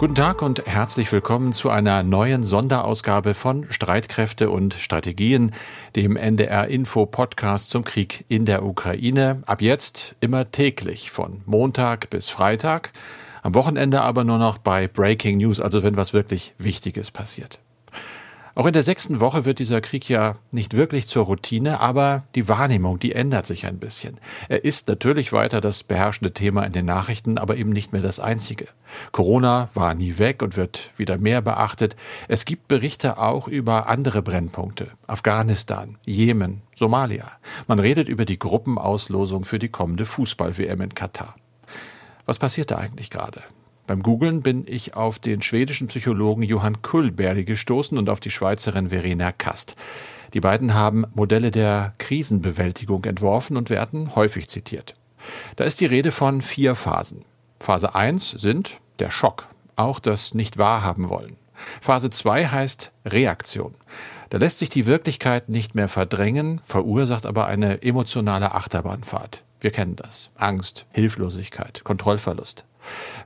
Guten Tag und herzlich willkommen zu einer neuen Sonderausgabe von Streitkräfte und Strategien, dem NDR Info Podcast zum Krieg in der Ukraine. Ab jetzt immer täglich von Montag bis Freitag. Am Wochenende aber nur noch bei Breaking News, also wenn was wirklich Wichtiges passiert. Auch in der sechsten Woche wird dieser Krieg ja nicht wirklich zur Routine, aber die Wahrnehmung, die ändert sich ein bisschen. Er ist natürlich weiter das beherrschende Thema in den Nachrichten, aber eben nicht mehr das einzige. Corona war nie weg und wird wieder mehr beachtet. Es gibt Berichte auch über andere Brennpunkte. Afghanistan, Jemen, Somalia. Man redet über die Gruppenauslosung für die kommende Fußball-WM in Katar. Was passiert da eigentlich gerade? Beim Googlen bin ich auf den schwedischen Psychologen Johann Kullberg gestoßen und auf die Schweizerin Verena Kast. Die beiden haben Modelle der Krisenbewältigung entworfen und werden häufig zitiert. Da ist die Rede von vier Phasen. Phase 1 sind der Schock, auch das nicht wahrhaben wollen. Phase 2 heißt Reaktion. Da lässt sich die Wirklichkeit nicht mehr verdrängen, verursacht aber eine emotionale Achterbahnfahrt. Wir kennen das. Angst, Hilflosigkeit, Kontrollverlust.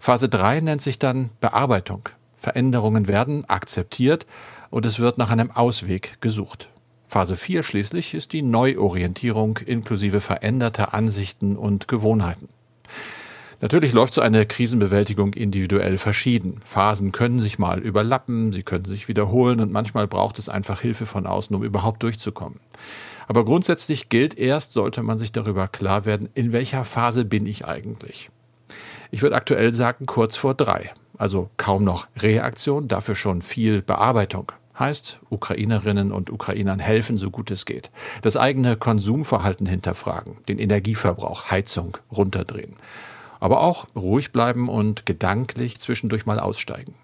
Phase 3 nennt sich dann Bearbeitung. Veränderungen werden akzeptiert und es wird nach einem Ausweg gesucht. Phase 4 schließlich ist die Neuorientierung inklusive veränderter Ansichten und Gewohnheiten. Natürlich läuft so eine Krisenbewältigung individuell verschieden. Phasen können sich mal überlappen, sie können sich wiederholen und manchmal braucht es einfach Hilfe von außen, um überhaupt durchzukommen. Aber grundsätzlich gilt erst, sollte man sich darüber klar werden, in welcher Phase bin ich eigentlich. Ich würde aktuell sagen, kurz vor drei. Also kaum noch Reaktion, dafür schon viel Bearbeitung. Heißt, Ukrainerinnen und Ukrainern helfen, so gut es geht. Das eigene Konsumverhalten hinterfragen, den Energieverbrauch, Heizung runterdrehen. Aber auch ruhig bleiben und gedanklich zwischendurch mal aussteigen.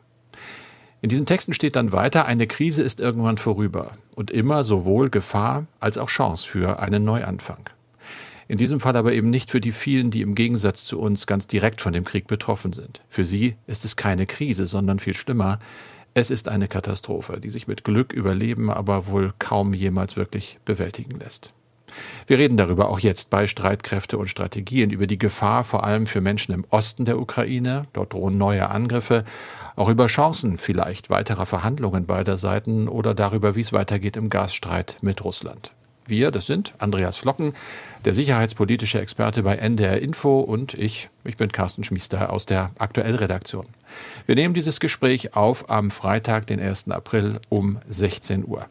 In diesen Texten steht dann weiter, eine Krise ist irgendwann vorüber und immer sowohl Gefahr als auch Chance für einen Neuanfang. In diesem Fall aber eben nicht für die vielen, die im Gegensatz zu uns ganz direkt von dem Krieg betroffen sind. Für sie ist es keine Krise, sondern viel schlimmer. Es ist eine Katastrophe, die sich mit Glück überleben, aber wohl kaum jemals wirklich bewältigen lässt. Wir reden darüber auch jetzt bei Streitkräfte und Strategien über die Gefahr vor allem für Menschen im Osten der Ukraine. Dort drohen neue Angriffe. Auch über Chancen vielleicht weiterer Verhandlungen beider Seiten oder darüber, wie es weitergeht im Gasstreit mit Russland. Wir, das sind Andreas Flocken, der sicherheitspolitische Experte bei NDR Info und ich, ich bin Carsten Schmiester aus der Aktuellredaktion. Wir nehmen dieses Gespräch auf am Freitag, den 1. April um 16 Uhr.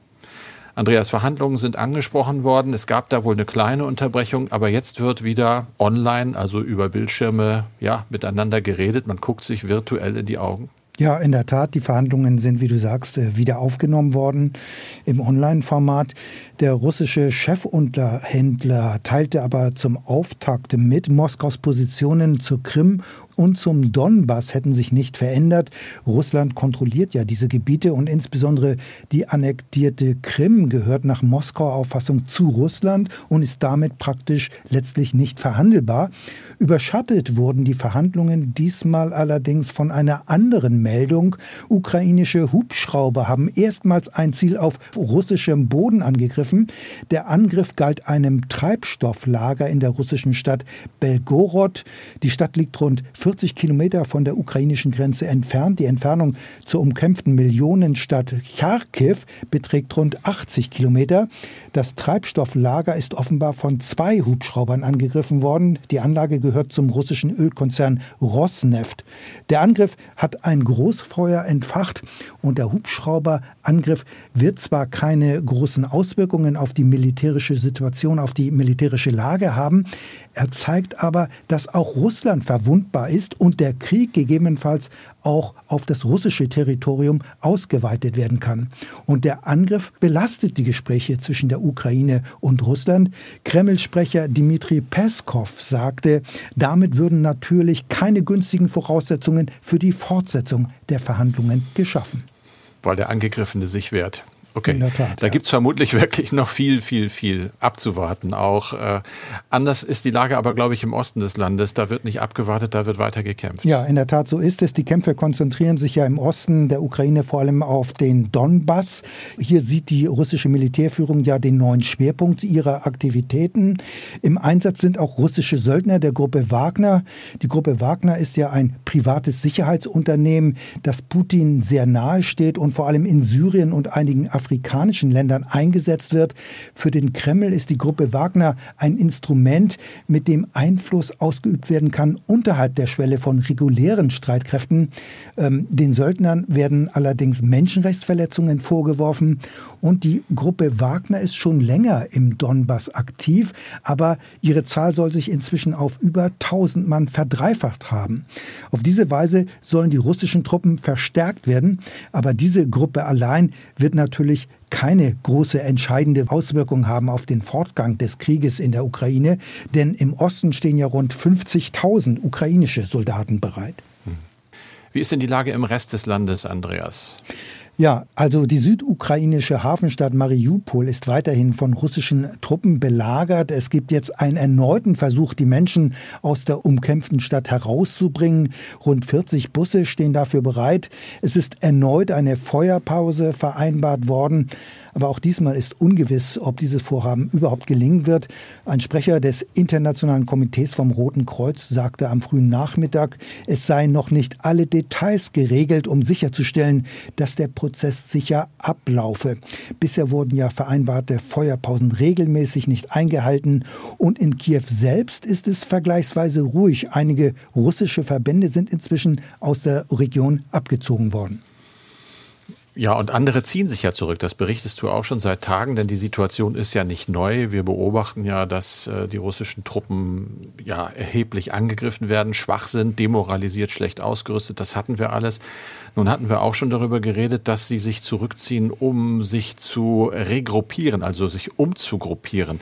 Andreas, Verhandlungen sind angesprochen worden. Es gab da wohl eine kleine Unterbrechung, aber jetzt wird wieder online, also über Bildschirme, ja, miteinander geredet. Man guckt sich virtuell in die Augen. Ja, in der Tat, die Verhandlungen sind, wie du sagst, äh, wieder aufgenommen worden im Online-Format. Der russische Chefunterhändler teilte aber zum Auftakt mit, Moskaus Positionen zur Krim und zum Donbass hätten sich nicht verändert. Russland kontrolliert ja diese Gebiete und insbesondere die annektierte Krim gehört nach Moskauer Auffassung zu Russland und ist damit praktisch letztlich nicht verhandelbar. Überschattet wurden die Verhandlungen diesmal allerdings von einer anderen Meldung. Ukrainische Hubschrauber haben erstmals ein Ziel auf russischem Boden angegriffen. Der Angriff galt einem Treibstofflager in der russischen Stadt Belgorod. Die Stadt liegt rund 40 Kilometer von der ukrainischen Grenze entfernt. Die Entfernung zur umkämpften Millionenstadt Charkiw beträgt rund 80 Kilometer. Das Treibstofflager ist offenbar von zwei Hubschraubern angegriffen worden. Die Anlage gehört zum russischen Ölkonzern Rosneft. Der Angriff hat ein Großfeuer entfacht und der Hubschrauberangriff wird zwar keine großen Auswirkungen auf die militärische Situation, auf die militärische Lage haben, er zeigt aber, dass auch Russland verwundbar ist ist und der Krieg gegebenenfalls auch auf das russische Territorium ausgeweitet werden kann. Und der Angriff belastet die Gespräche zwischen der Ukraine und Russland. Kreml-Sprecher Dmitri Peskov sagte, damit würden natürlich keine günstigen Voraussetzungen für die Fortsetzung der Verhandlungen geschaffen. Weil der Angegriffene sich wehrt. Okay, in der Tat, da ja. gibt's vermutlich wirklich noch viel, viel, viel abzuwarten. Auch äh, anders ist die Lage aber, glaube ich, im Osten des Landes. Da wird nicht abgewartet, da wird weiter gekämpft. Ja, in der Tat, so ist es. Die Kämpfe konzentrieren sich ja im Osten der Ukraine vor allem auf den Donbass. Hier sieht die russische Militärführung ja den neuen Schwerpunkt ihrer Aktivitäten. Im Einsatz sind auch russische Söldner der Gruppe Wagner. Die Gruppe Wagner ist ja ein privates Sicherheitsunternehmen, das Putin sehr nahe steht und vor allem in Syrien und einigen afrikanischen Ländern eingesetzt wird. Für den Kreml ist die Gruppe Wagner ein Instrument, mit dem Einfluss ausgeübt werden kann unterhalb der Schwelle von regulären Streitkräften. Ähm, den Söldnern werden allerdings Menschenrechtsverletzungen vorgeworfen und die Gruppe Wagner ist schon länger im Donbass aktiv, aber ihre Zahl soll sich inzwischen auf über 1000 Mann verdreifacht haben. Auf diese Weise sollen die russischen Truppen verstärkt werden, aber diese Gruppe allein wird natürlich keine große entscheidende Auswirkung haben auf den Fortgang des Krieges in der Ukraine, denn im Osten stehen ja rund 50.000 ukrainische Soldaten bereit. Wie ist denn die Lage im Rest des Landes, Andreas? Ja, also die südukrainische Hafenstadt Mariupol ist weiterhin von russischen Truppen belagert. Es gibt jetzt einen erneuten Versuch, die Menschen aus der umkämpften Stadt herauszubringen. Rund 40 Busse stehen dafür bereit. Es ist erneut eine Feuerpause vereinbart worden. Aber auch diesmal ist ungewiss, ob dieses Vorhaben überhaupt gelingen wird. Ein Sprecher des Internationalen Komitees vom Roten Kreuz sagte am frühen Nachmittag, es seien noch nicht alle Details geregelt, um sicherzustellen, dass der Prozess sicher ablaufe. Bisher wurden ja vereinbarte Feuerpausen regelmäßig nicht eingehalten und in Kiew selbst ist es vergleichsweise ruhig. Einige russische Verbände sind inzwischen aus der Region abgezogen worden. Ja, und andere ziehen sich ja zurück. Das berichtest du auch schon seit Tagen, denn die Situation ist ja nicht neu. Wir beobachten ja, dass äh, die russischen Truppen ja erheblich angegriffen werden, schwach sind, demoralisiert, schlecht ausgerüstet. Das hatten wir alles. Nun hatten wir auch schon darüber geredet, dass sie sich zurückziehen, um sich zu regruppieren, also sich umzugruppieren.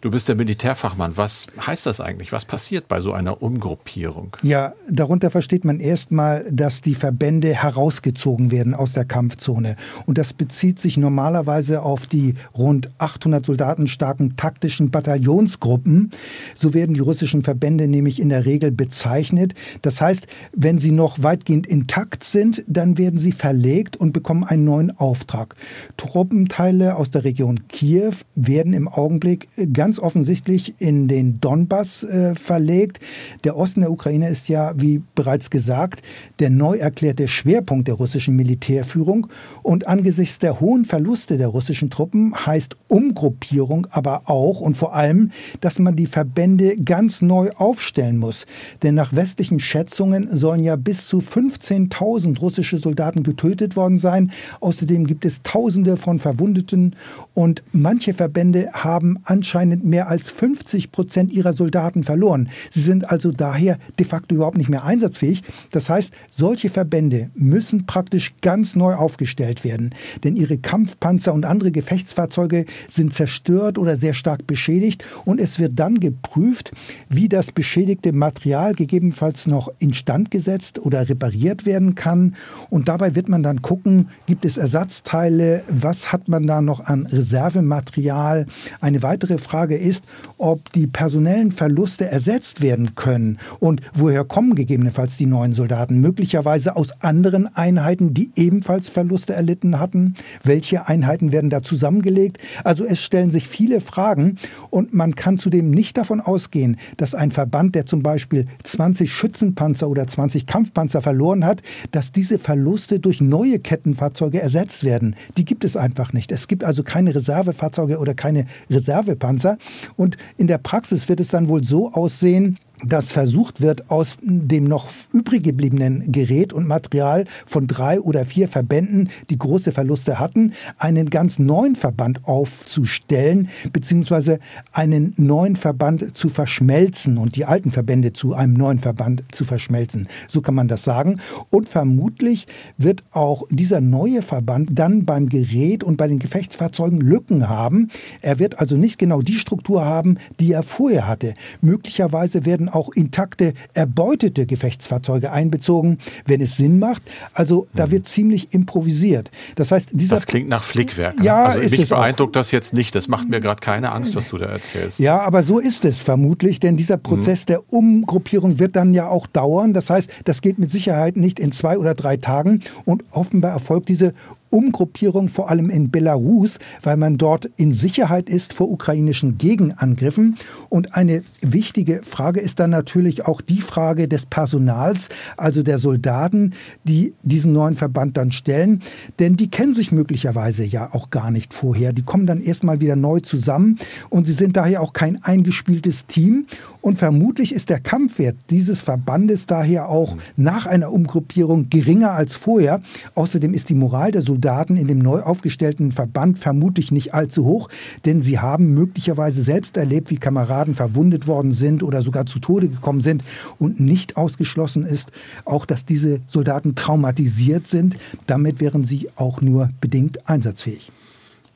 Du bist der Militärfachmann. Was heißt das eigentlich? Was passiert bei so einer Umgruppierung? Ja, darunter versteht man erstmal, dass die Verbände herausgezogen werden aus der Kampfzone. Und das bezieht sich normalerweise auf die rund 800 Soldaten starken taktischen Bataillonsgruppen. So werden die russischen Verbände nämlich in der Regel bezeichnet. Das heißt, wenn sie noch weitgehend intakt sind, dann werden sie verlegt und bekommen einen neuen Auftrag. Truppenteile aus der Region Kiew werden im Augenblick ganz ganz offensichtlich in den Donbass äh, verlegt. Der Osten der Ukraine ist ja, wie bereits gesagt, der neu erklärte Schwerpunkt der russischen Militärführung. Und angesichts der hohen Verluste der russischen Truppen heißt Umgruppierung aber auch und vor allem, dass man die Verbände ganz neu aufstellen muss. Denn nach westlichen Schätzungen sollen ja bis zu 15.000 russische Soldaten getötet worden sein. Außerdem gibt es Tausende von Verwundeten und manche Verbände haben anscheinend sind mehr als 50 Prozent ihrer Soldaten verloren. Sie sind also daher de facto überhaupt nicht mehr einsatzfähig. Das heißt, solche Verbände müssen praktisch ganz neu aufgestellt werden, denn ihre Kampfpanzer und andere Gefechtsfahrzeuge sind zerstört oder sehr stark beschädigt und es wird dann geprüft, wie das beschädigte Material gegebenenfalls noch instand gesetzt oder repariert werden kann und dabei wird man dann gucken, gibt es Ersatzteile, was hat man da noch an Reservematerial? Eine weitere Frage Frage ist, ob die personellen Verluste ersetzt werden können und woher kommen gegebenenfalls die neuen Soldaten? Möglicherweise aus anderen Einheiten, die ebenfalls Verluste erlitten hatten. Welche Einheiten werden da zusammengelegt? Also es stellen sich viele Fragen und man kann zudem nicht davon ausgehen, dass ein Verband, der zum Beispiel 20 Schützenpanzer oder 20 Kampfpanzer verloren hat, dass diese Verluste durch neue Kettenfahrzeuge ersetzt werden. Die gibt es einfach nicht. Es gibt also keine Reservefahrzeuge oder keine Reservepanzer. Und in der Praxis wird es dann wohl so aussehen, dass versucht wird, aus dem noch übrig gebliebenen Gerät und Material von drei oder vier Verbänden, die große Verluste hatten, einen ganz neuen Verband aufzustellen, beziehungsweise einen neuen Verband zu verschmelzen und die alten Verbände zu einem neuen Verband zu verschmelzen. So kann man das sagen. Und vermutlich wird auch dieser neue Verband dann beim Gerät und bei den Gefechtsfahrzeugen Lücken haben. Er wird also nicht genau die Struktur haben, die er vorher hatte. Möglicherweise werden werden auch intakte, erbeutete Gefechtsfahrzeuge einbezogen, wenn es Sinn macht. Also da mhm. wird ziemlich improvisiert. Das heißt, dieser das klingt nach Flickwerk. Ja, also mich beeindruckt auch. das jetzt nicht. Das macht mir gerade keine Angst, was du da erzählst. Ja, aber so ist es vermutlich, denn dieser Prozess mhm. der Umgruppierung wird dann ja auch dauern. Das heißt, das geht mit Sicherheit nicht in zwei oder drei Tagen und offenbar erfolgt diese Umgruppierung vor allem in Belarus, weil man dort in Sicherheit ist vor ukrainischen Gegenangriffen. Und eine wichtige Frage ist dann natürlich auch die Frage des Personals, also der Soldaten, die diesen neuen Verband dann stellen. Denn die kennen sich möglicherweise ja auch gar nicht vorher. Die kommen dann erstmal wieder neu zusammen und sie sind daher auch kein eingespieltes Team. Und vermutlich ist der Kampfwert dieses Verbandes daher auch nach einer Umgruppierung geringer als vorher. Außerdem ist die Moral der Soldaten in dem neu aufgestellten Verband vermutlich nicht allzu hoch, denn sie haben möglicherweise selbst erlebt, wie Kameraden verwundet worden sind oder sogar zu Tode gekommen sind und nicht ausgeschlossen ist auch, dass diese Soldaten traumatisiert sind. Damit wären sie auch nur bedingt einsatzfähig.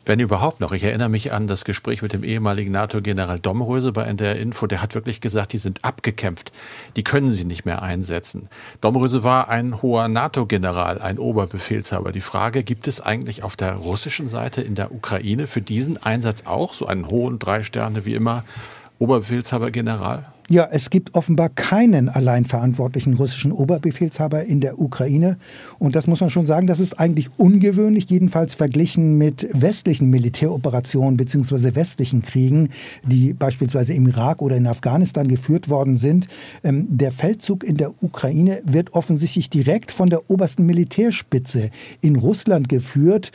Wenn überhaupt noch. Ich erinnere mich an das Gespräch mit dem ehemaligen NATO-General Domröse bei NDR Info. Der hat wirklich gesagt, die sind abgekämpft. Die können sie nicht mehr einsetzen. Domröse war ein hoher NATO-General, ein Oberbefehlshaber. Die Frage, gibt es eigentlich auf der russischen Seite in der Ukraine für diesen Einsatz auch so einen hohen drei Sterne wie immer Oberbefehlshaber General? Ja, es gibt offenbar keinen allein verantwortlichen russischen Oberbefehlshaber in der Ukraine. Und das muss man schon sagen, das ist eigentlich ungewöhnlich, jedenfalls verglichen mit westlichen Militäroperationen bzw. westlichen Kriegen, die beispielsweise im Irak oder in Afghanistan geführt worden sind. Ähm, der Feldzug in der Ukraine wird offensichtlich direkt von der obersten Militärspitze in Russland geführt.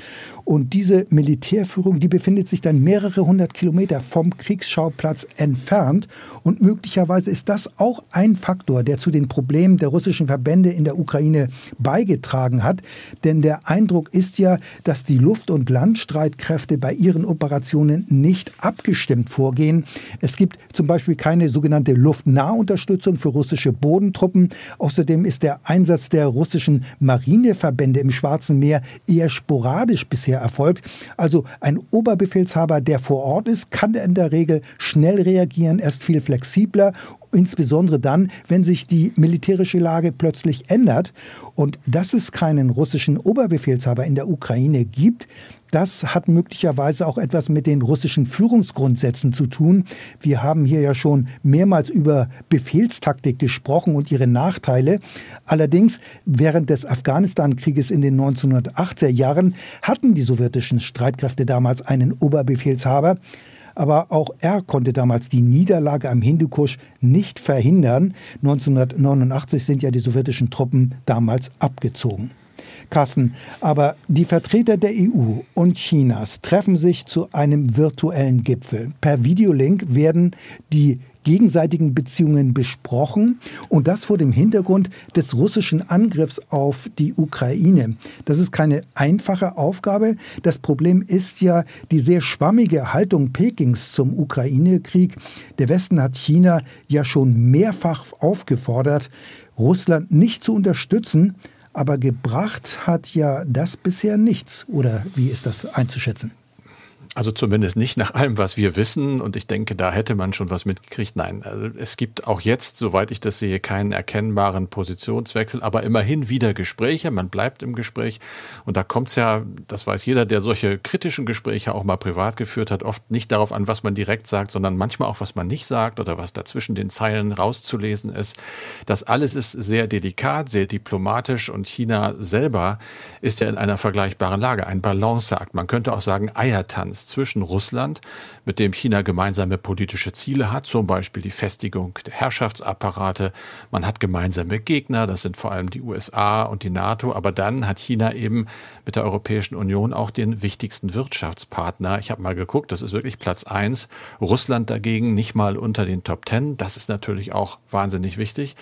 Und diese Militärführung, die befindet sich dann mehrere hundert Kilometer vom Kriegsschauplatz entfernt und möglicherweise ist das auch ein Faktor, der zu den Problemen der russischen Verbände in der Ukraine beigetragen hat. Denn der Eindruck ist ja, dass die Luft- und Landstreitkräfte bei ihren Operationen nicht abgestimmt vorgehen. Es gibt zum Beispiel keine sogenannte Luftnahunterstützung für russische Bodentruppen. Außerdem ist der Einsatz der russischen Marineverbände im Schwarzen Meer eher sporadisch bisher erfolgt. Also ein Oberbefehlshaber, der vor Ort ist, kann in der Regel schnell reagieren, er ist viel flexibler insbesondere dann, wenn sich die militärische Lage plötzlich ändert. Und dass es keinen russischen Oberbefehlshaber in der Ukraine gibt, das hat möglicherweise auch etwas mit den russischen Führungsgrundsätzen zu tun. Wir haben hier ja schon mehrmals über Befehlstaktik gesprochen und ihre Nachteile. Allerdings während des Afghanistan-Krieges in den 1980er Jahren hatten die sowjetischen Streitkräfte damals einen Oberbefehlshaber. Aber auch er konnte damals die Niederlage am Hindukusch nicht verhindern. 1989 sind ja die sowjetischen Truppen damals abgezogen. Carsten, aber die Vertreter der EU und Chinas treffen sich zu einem virtuellen Gipfel. Per Videolink werden die gegenseitigen Beziehungen besprochen und das vor dem Hintergrund des russischen Angriffs auf die Ukraine. Das ist keine einfache Aufgabe. Das Problem ist ja die sehr schwammige Haltung Pekings zum Ukraine-Krieg. Der Westen hat China ja schon mehrfach aufgefordert, Russland nicht zu unterstützen, aber gebracht hat ja das bisher nichts. Oder wie ist das einzuschätzen? Also zumindest nicht nach allem, was wir wissen. Und ich denke, da hätte man schon was mitgekriegt. Nein, also es gibt auch jetzt, soweit ich das sehe, keinen erkennbaren Positionswechsel, aber immerhin wieder Gespräche. Man bleibt im Gespräch. Und da kommt es ja, das weiß jeder, der solche kritischen Gespräche auch mal privat geführt hat, oft nicht darauf an, was man direkt sagt, sondern manchmal auch, was man nicht sagt oder was dazwischen den Zeilen rauszulesen ist. Das alles ist sehr delikat, sehr diplomatisch und China selber ist ja in einer vergleichbaren Lage. Ein Balanceakt. Man könnte auch sagen Eiertanz zwischen Russland, mit dem China gemeinsame politische Ziele hat, zum Beispiel die Festigung der Herrschaftsapparate. Man hat gemeinsame Gegner, das sind vor allem die USA und die NATO, aber dann hat China eben mit der Europäischen Union auch den wichtigsten Wirtschaftspartner. Ich habe mal geguckt, das ist wirklich Platz eins. Russland dagegen nicht mal unter den Top Ten. Das ist natürlich auch wahnsinnig wichtig.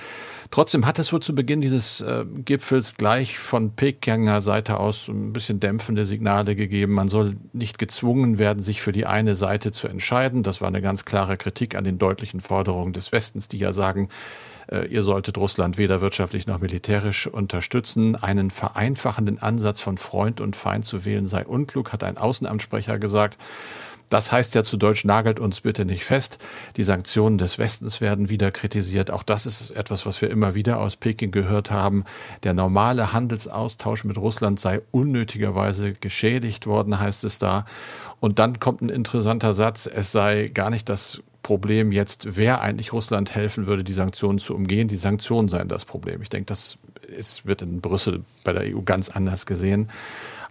Trotzdem hat es wohl zu Beginn dieses äh, Gipfels gleich von Pekinger Seite aus ein bisschen dämpfende Signale gegeben. Man soll nicht gezwungen werden, sich für die eine Seite zu entscheiden. Das war eine ganz klare Kritik an den deutlichen Forderungen des Westens, die ja sagen, äh, ihr solltet Russland weder wirtschaftlich noch militärisch unterstützen. Einen vereinfachenden Ansatz von Freund und Feind zu wählen sei unklug, hat ein Außenamtssprecher gesagt. Das heißt ja zu Deutsch, nagelt uns bitte nicht fest. Die Sanktionen des Westens werden wieder kritisiert. Auch das ist etwas, was wir immer wieder aus Peking gehört haben. Der normale Handelsaustausch mit Russland sei unnötigerweise geschädigt worden, heißt es da. Und dann kommt ein interessanter Satz, es sei gar nicht das Problem jetzt, wer eigentlich Russland helfen würde, die Sanktionen zu umgehen. Die Sanktionen seien das Problem. Ich denke, das ist, wird in Brüssel bei der EU ganz anders gesehen.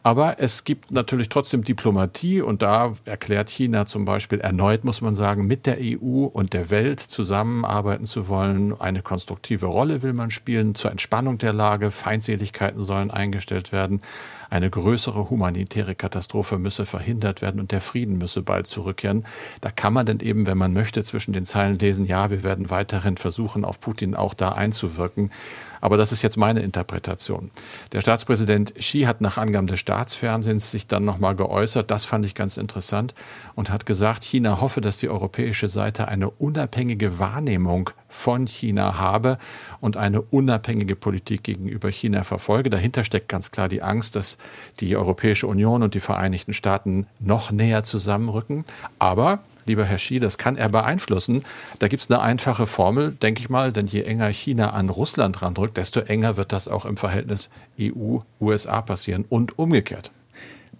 Aber es gibt natürlich trotzdem Diplomatie und da erklärt China zum Beispiel erneut, muss man sagen, mit der EU und der Welt zusammenarbeiten zu wollen. Eine konstruktive Rolle will man spielen zur Entspannung der Lage. Feindseligkeiten sollen eingestellt werden. Eine größere humanitäre Katastrophe müsse verhindert werden und der Frieden müsse bald zurückkehren. Da kann man dann eben, wenn man möchte, zwischen den Zeilen lesen, ja, wir werden weiterhin versuchen, auf Putin auch da einzuwirken. Aber das ist jetzt meine Interpretation. Der Staatspräsident Xi hat nach Angaben des Staatsfernsehens sich dann nochmal geäußert. Das fand ich ganz interessant und hat gesagt, China hoffe, dass die europäische Seite eine unabhängige Wahrnehmung von China habe und eine unabhängige Politik gegenüber China verfolge. Dahinter steckt ganz klar die Angst, dass die Europäische Union und die Vereinigten Staaten noch näher zusammenrücken. Aber lieber Herr Xi, das kann er beeinflussen. Da gibt es eine einfache Formel, denke ich mal, denn je enger China an Russland randrückt, desto enger wird das auch im Verhältnis EU-USA passieren und umgekehrt.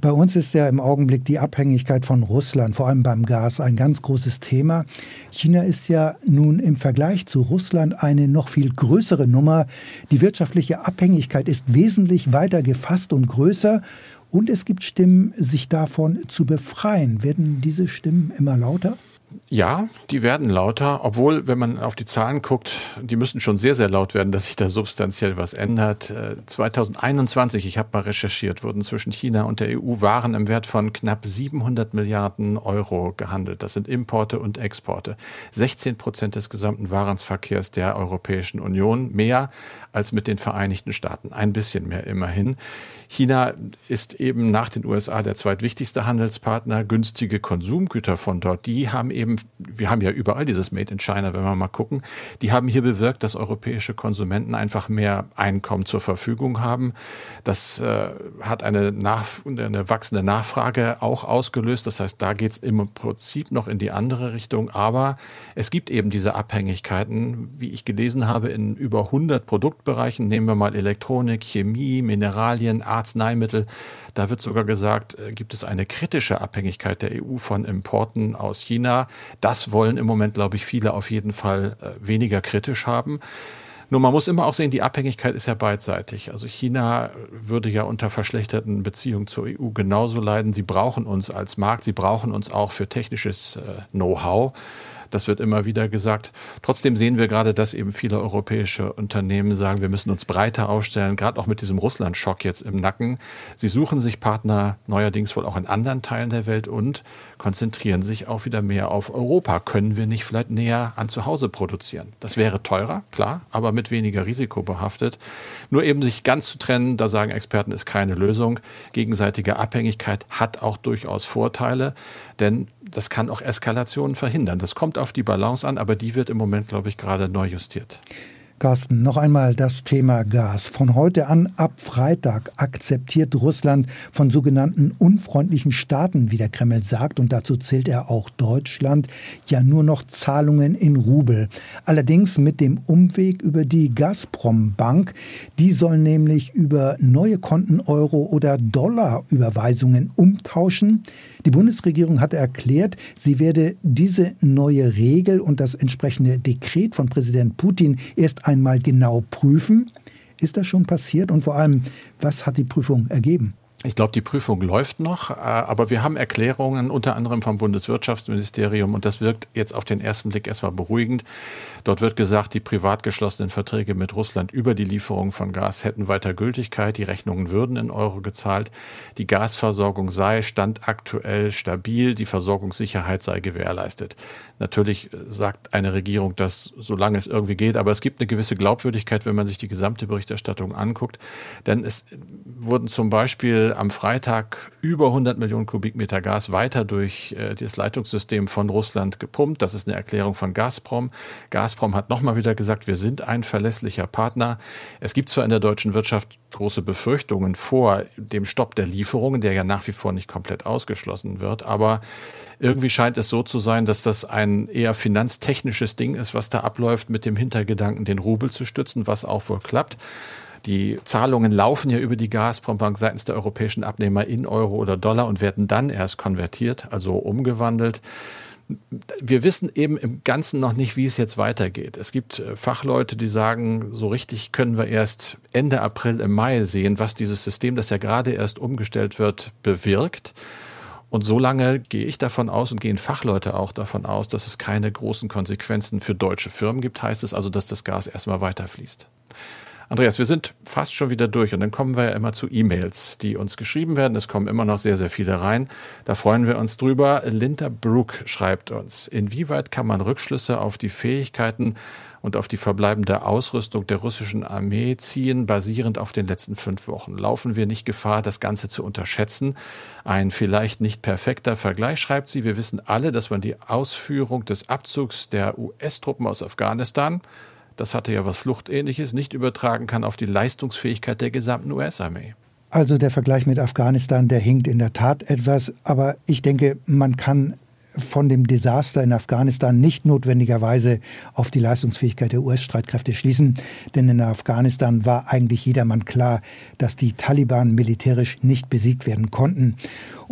Bei uns ist ja im Augenblick die Abhängigkeit von Russland, vor allem beim Gas, ein ganz großes Thema. China ist ja nun im Vergleich zu Russland eine noch viel größere Nummer. Die wirtschaftliche Abhängigkeit ist wesentlich weiter gefasst und größer. Und es gibt Stimmen, sich davon zu befreien. Werden diese Stimmen immer lauter? Ja, die werden lauter, obwohl, wenn man auf die Zahlen guckt, die müssen schon sehr, sehr laut werden, dass sich da substanziell was ändert. 2021, äh, ich habe mal recherchiert, wurden zwischen China und der EU Waren im Wert von knapp 700 Milliarden Euro gehandelt. Das sind Importe und Exporte. 16 Prozent des gesamten Warenverkehrs der Europäischen Union, mehr als mit den Vereinigten Staaten. Ein bisschen mehr immerhin. China ist eben nach den USA der zweitwichtigste Handelspartner. Günstige Konsumgüter von dort, die haben eben, wir haben ja überall dieses Made in China, wenn wir mal gucken, die haben hier bewirkt, dass europäische Konsumenten einfach mehr Einkommen zur Verfügung haben. Das äh, hat eine, eine wachsende Nachfrage auch ausgelöst. Das heißt, da geht es im Prinzip noch in die andere Richtung. Aber es gibt eben diese Abhängigkeiten, wie ich gelesen habe, in über 100 Produktbereichen. Nehmen wir mal Elektronik, Chemie, Mineralien, Arzneimittel. Da wird sogar gesagt, äh, gibt es eine kritische Abhängigkeit der EU von Importen aus China. Das wollen im Moment, glaube ich, viele auf jeden Fall äh, weniger kritisch haben. Nur man muss immer auch sehen, die Abhängigkeit ist ja beidseitig. Also China würde ja unter verschlechterten Beziehungen zur EU genauso leiden. Sie brauchen uns als Markt, sie brauchen uns auch für technisches äh, Know-how. Das wird immer wieder gesagt. Trotzdem sehen wir gerade, dass eben viele europäische Unternehmen sagen, wir müssen uns breiter aufstellen, gerade auch mit diesem Russland-Schock jetzt im Nacken. Sie suchen sich Partner neuerdings wohl auch in anderen Teilen der Welt und konzentrieren sich auch wieder mehr auf Europa. Können wir nicht vielleicht näher an zu Hause produzieren? Das wäre teurer, klar, aber mit weniger Risiko behaftet. Nur eben sich ganz zu trennen, da sagen Experten, ist keine Lösung. Gegenseitige Abhängigkeit hat auch durchaus Vorteile, denn das kann auch Eskalationen verhindern. Das kommt auf die Balance an, aber die wird im Moment, glaube ich, gerade neu justiert. Carsten, noch einmal das Thema Gas. Von heute an, ab Freitag, akzeptiert Russland von sogenannten unfreundlichen Staaten, wie der Kreml sagt, und dazu zählt er auch Deutschland, ja nur noch Zahlungen in Rubel. Allerdings mit dem Umweg über die Gazprom-Bank. Die soll nämlich über neue Konten Euro- oder Dollarüberweisungen umtauschen. Die Bundesregierung hatte erklärt, sie werde diese neue Regel und das entsprechende Dekret von Präsident Putin erst einmal genau prüfen. Ist das schon passiert und vor allem, was hat die Prüfung ergeben? Ich glaube, die Prüfung läuft noch, äh, aber wir haben Erklärungen unter anderem vom Bundeswirtschaftsministerium und das wirkt jetzt auf den ersten Blick erstmal beruhigend. Dort wird gesagt, die privat geschlossenen Verträge mit Russland über die Lieferung von Gas hätten weiter Gültigkeit, die Rechnungen würden in Euro gezahlt, die Gasversorgung sei standaktuell stabil, die Versorgungssicherheit sei gewährleistet. Natürlich sagt eine Regierung das, solange es irgendwie geht, aber es gibt eine gewisse Glaubwürdigkeit, wenn man sich die gesamte Berichterstattung anguckt, denn es wurden zum Beispiel am Freitag über 100 Millionen Kubikmeter Gas weiter durch äh, das Leitungssystem von Russland gepumpt. Das ist eine Erklärung von Gazprom. Gazprom hat nochmal wieder gesagt, wir sind ein verlässlicher Partner. Es gibt zwar in der deutschen Wirtschaft große Befürchtungen vor dem Stopp der Lieferungen, der ja nach wie vor nicht komplett ausgeschlossen wird, aber irgendwie scheint es so zu sein, dass das ein eher finanztechnisches Ding ist, was da abläuft, mit dem Hintergedanken, den Rubel zu stützen, was auch wohl klappt. Die Zahlungen laufen ja über die Gazprom-Bank seitens der europäischen Abnehmer in Euro oder Dollar und werden dann erst konvertiert, also umgewandelt. Wir wissen eben im Ganzen noch nicht, wie es jetzt weitergeht. Es gibt äh, Fachleute, die sagen, so richtig können wir erst Ende April, im Mai sehen, was dieses System, das ja gerade erst umgestellt wird, bewirkt. Und so lange gehe ich davon aus und gehen Fachleute auch davon aus, dass es keine großen Konsequenzen für deutsche Firmen gibt, heißt es also, dass das Gas erstmal weiterfließt. Andreas, wir sind fast schon wieder durch und dann kommen wir ja immer zu E-Mails, die uns geschrieben werden. Es kommen immer noch sehr, sehr viele rein. Da freuen wir uns drüber. Linda Brook schreibt uns, inwieweit kann man Rückschlüsse auf die Fähigkeiten und auf die verbleibende Ausrüstung der russischen Armee ziehen, basierend auf den letzten fünf Wochen. Laufen wir nicht Gefahr, das Ganze zu unterschätzen? Ein vielleicht nicht perfekter Vergleich, schreibt sie. Wir wissen alle, dass man die Ausführung des Abzugs der US-Truppen aus Afghanistan das hatte ja was Fluchtähnliches, nicht übertragen kann auf die Leistungsfähigkeit der gesamten US-Armee. Also der Vergleich mit Afghanistan, der hinkt in der Tat etwas, aber ich denke, man kann von dem Desaster in Afghanistan nicht notwendigerweise auf die Leistungsfähigkeit der US-Streitkräfte schließen, denn in Afghanistan war eigentlich jedermann klar, dass die Taliban militärisch nicht besiegt werden konnten.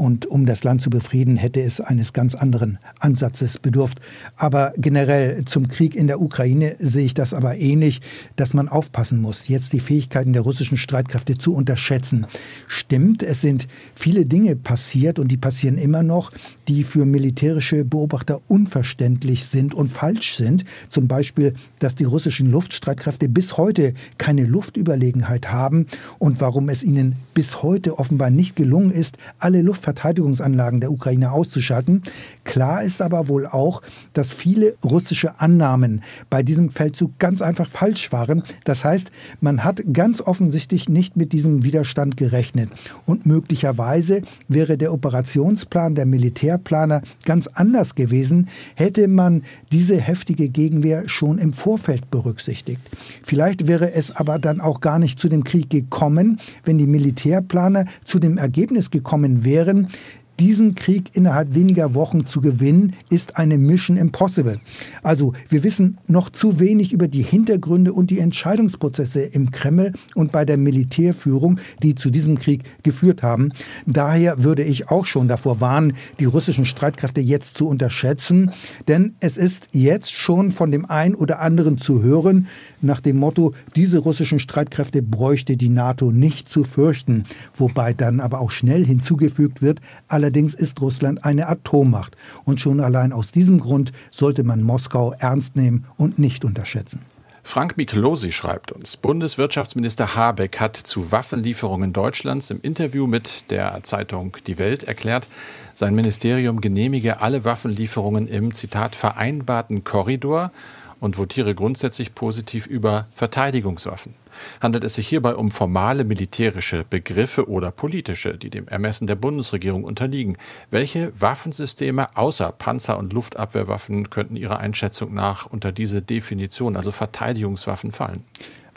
Und um das Land zu befrieden, hätte es eines ganz anderen Ansatzes bedurft. Aber generell zum Krieg in der Ukraine sehe ich das aber ähnlich, dass man aufpassen muss, jetzt die Fähigkeiten der russischen Streitkräfte zu unterschätzen. Stimmt, es sind viele Dinge passiert und die passieren immer noch, die für militärische Beobachter unverständlich sind und falsch sind. Zum Beispiel, dass die russischen Luftstreitkräfte bis heute keine Luftüberlegenheit haben und warum es ihnen bis heute offenbar nicht gelungen ist, alle Luftverteidigungsanlagen der Ukraine auszuschalten. Klar ist aber wohl auch, dass viele russische Annahmen bei diesem Feldzug ganz einfach falsch waren. Das heißt, man hat ganz offensichtlich nicht mit diesem Widerstand gerechnet. Und möglicherweise wäre der Operationsplan der Militärplaner ganz anders gewesen, hätte man diese heftige Gegenwehr schon im Vorfeld berücksichtigt. Vielleicht wäre es aber dann auch gar nicht zu dem Krieg gekommen, wenn die Militärplaner zu dem Ergebnis gekommen wären, Jahren diesen Krieg innerhalb weniger Wochen zu gewinnen, ist eine Mission Impossible. Also wir wissen noch zu wenig über die Hintergründe und die Entscheidungsprozesse im Kreml und bei der Militärführung, die zu diesem Krieg geführt haben. Daher würde ich auch schon davor warnen, die russischen Streitkräfte jetzt zu unterschätzen, denn es ist jetzt schon von dem einen oder anderen zu hören, nach dem Motto, diese russischen Streitkräfte bräuchte die NATO nicht zu fürchten, wobei dann aber auch schnell hinzugefügt wird, allerdings ist Russland eine Atommacht. Und schon allein aus diesem Grund sollte man Moskau ernst nehmen und nicht unterschätzen. Frank Miklosi schreibt uns, Bundeswirtschaftsminister Habeck hat zu Waffenlieferungen Deutschlands im Interview mit der Zeitung Die Welt erklärt, sein Ministerium genehmige alle Waffenlieferungen im Zitat vereinbarten Korridor und votiere grundsätzlich positiv über Verteidigungswaffen. Handelt es sich hierbei um formale militärische Begriffe oder politische, die dem Ermessen der Bundesregierung unterliegen? Welche Waffensysteme außer Panzer- und Luftabwehrwaffen könnten Ihrer Einschätzung nach unter diese Definition, also Verteidigungswaffen, fallen?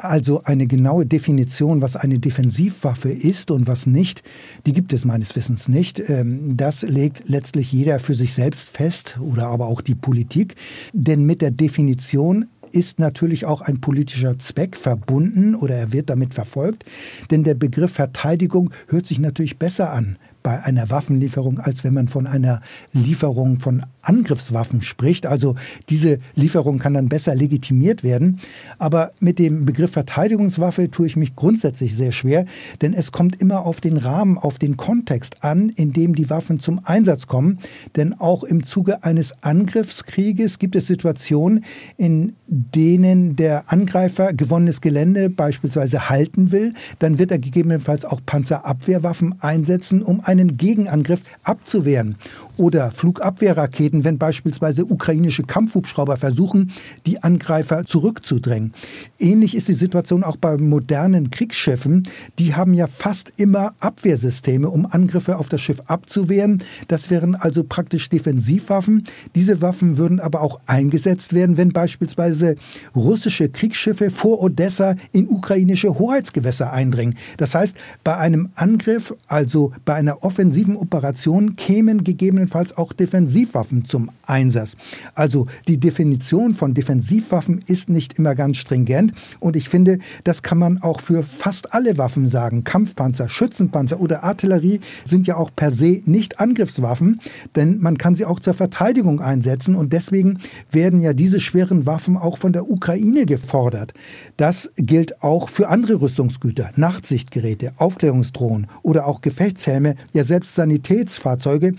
Also eine genaue Definition, was eine Defensivwaffe ist und was nicht, die gibt es meines Wissens nicht. Ähm, das legt letztlich jeder für sich selbst fest oder aber auch die Politik. Denn mit der Definition ist natürlich auch ein politischer Zweck verbunden oder er wird damit verfolgt. Denn der Begriff Verteidigung hört sich natürlich besser an bei einer Waffenlieferung, als wenn man von einer Lieferung von Angriffswaffen spricht. Also diese Lieferung kann dann besser legitimiert werden. Aber mit dem Begriff Verteidigungswaffe tue ich mich grundsätzlich sehr schwer, denn es kommt immer auf den Rahmen, auf den Kontext an, in dem die Waffen zum Einsatz kommen. Denn auch im Zuge eines Angriffskrieges gibt es Situationen, in denen der Angreifer gewonnenes Gelände beispielsweise halten will. Dann wird er gegebenenfalls auch Panzerabwehrwaffen einsetzen, um einen Gegenangriff abzuwehren. Oder Flugabwehrraketen, wenn beispielsweise ukrainische Kampfhubschrauber versuchen, die Angreifer zurückzudrängen. Ähnlich ist die Situation auch bei modernen Kriegsschiffen. Die haben ja fast immer Abwehrsysteme, um Angriffe auf das Schiff abzuwehren. Das wären also praktisch Defensivwaffen. Diese Waffen würden aber auch eingesetzt werden, wenn beispielsweise russische Kriegsschiffe vor Odessa in ukrainische Hoheitsgewässer eindringen. Das heißt, bei einem Angriff, also bei einer offensiven Operation, kämen gegebenenfalls auch Defensivwaffen zum Einsatz. Also die Definition von Defensivwaffen ist nicht immer ganz stringent und ich finde, das kann man auch für fast alle Waffen sagen. Kampfpanzer, Schützenpanzer oder Artillerie sind ja auch per se nicht Angriffswaffen, denn man kann sie auch zur Verteidigung einsetzen und deswegen werden ja diese schweren Waffen auch von der Ukraine gefordert. Das gilt auch für andere Rüstungsgüter, Nachtsichtgeräte, Aufklärungsdrohnen oder auch Gefechtshelme, ja selbst Sanitätsfahrzeuge.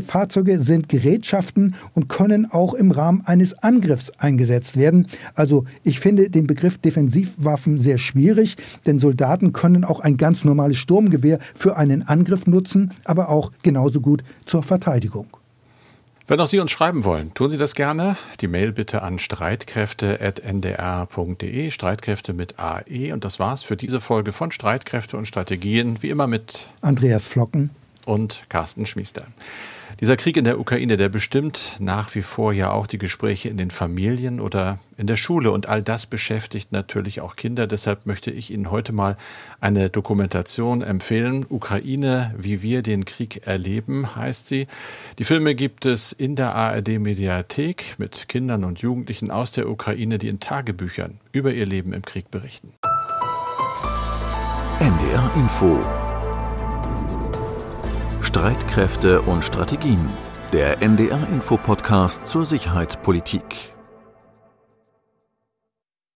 Diese Fahrzeuge sind Gerätschaften und können auch im Rahmen eines Angriffs eingesetzt werden. Also ich finde den Begriff Defensivwaffen sehr schwierig, denn Soldaten können auch ein ganz normales Sturmgewehr für einen Angriff nutzen, aber auch genauso gut zur Verteidigung. Wenn auch Sie uns schreiben wollen, tun Sie das gerne. Die Mail bitte an streitkräfte.ndr.de, Streitkräfte mit AE. Und das war's für diese Folge von Streitkräfte und Strategien, wie immer mit Andreas Flocken und Carsten Schmiester. Dieser Krieg in der Ukraine, der bestimmt nach wie vor ja auch die Gespräche in den Familien oder in der Schule und all das beschäftigt natürlich auch Kinder. Deshalb möchte ich Ihnen heute mal eine Dokumentation empfehlen. Ukraine, wie wir den Krieg erleben, heißt sie. Die Filme gibt es in der ARD Mediathek mit Kindern und Jugendlichen aus der Ukraine, die in Tagebüchern über ihr Leben im Krieg berichten. NDR Info Streitkräfte und Strategien. Der NDR Info Podcast zur Sicherheitspolitik.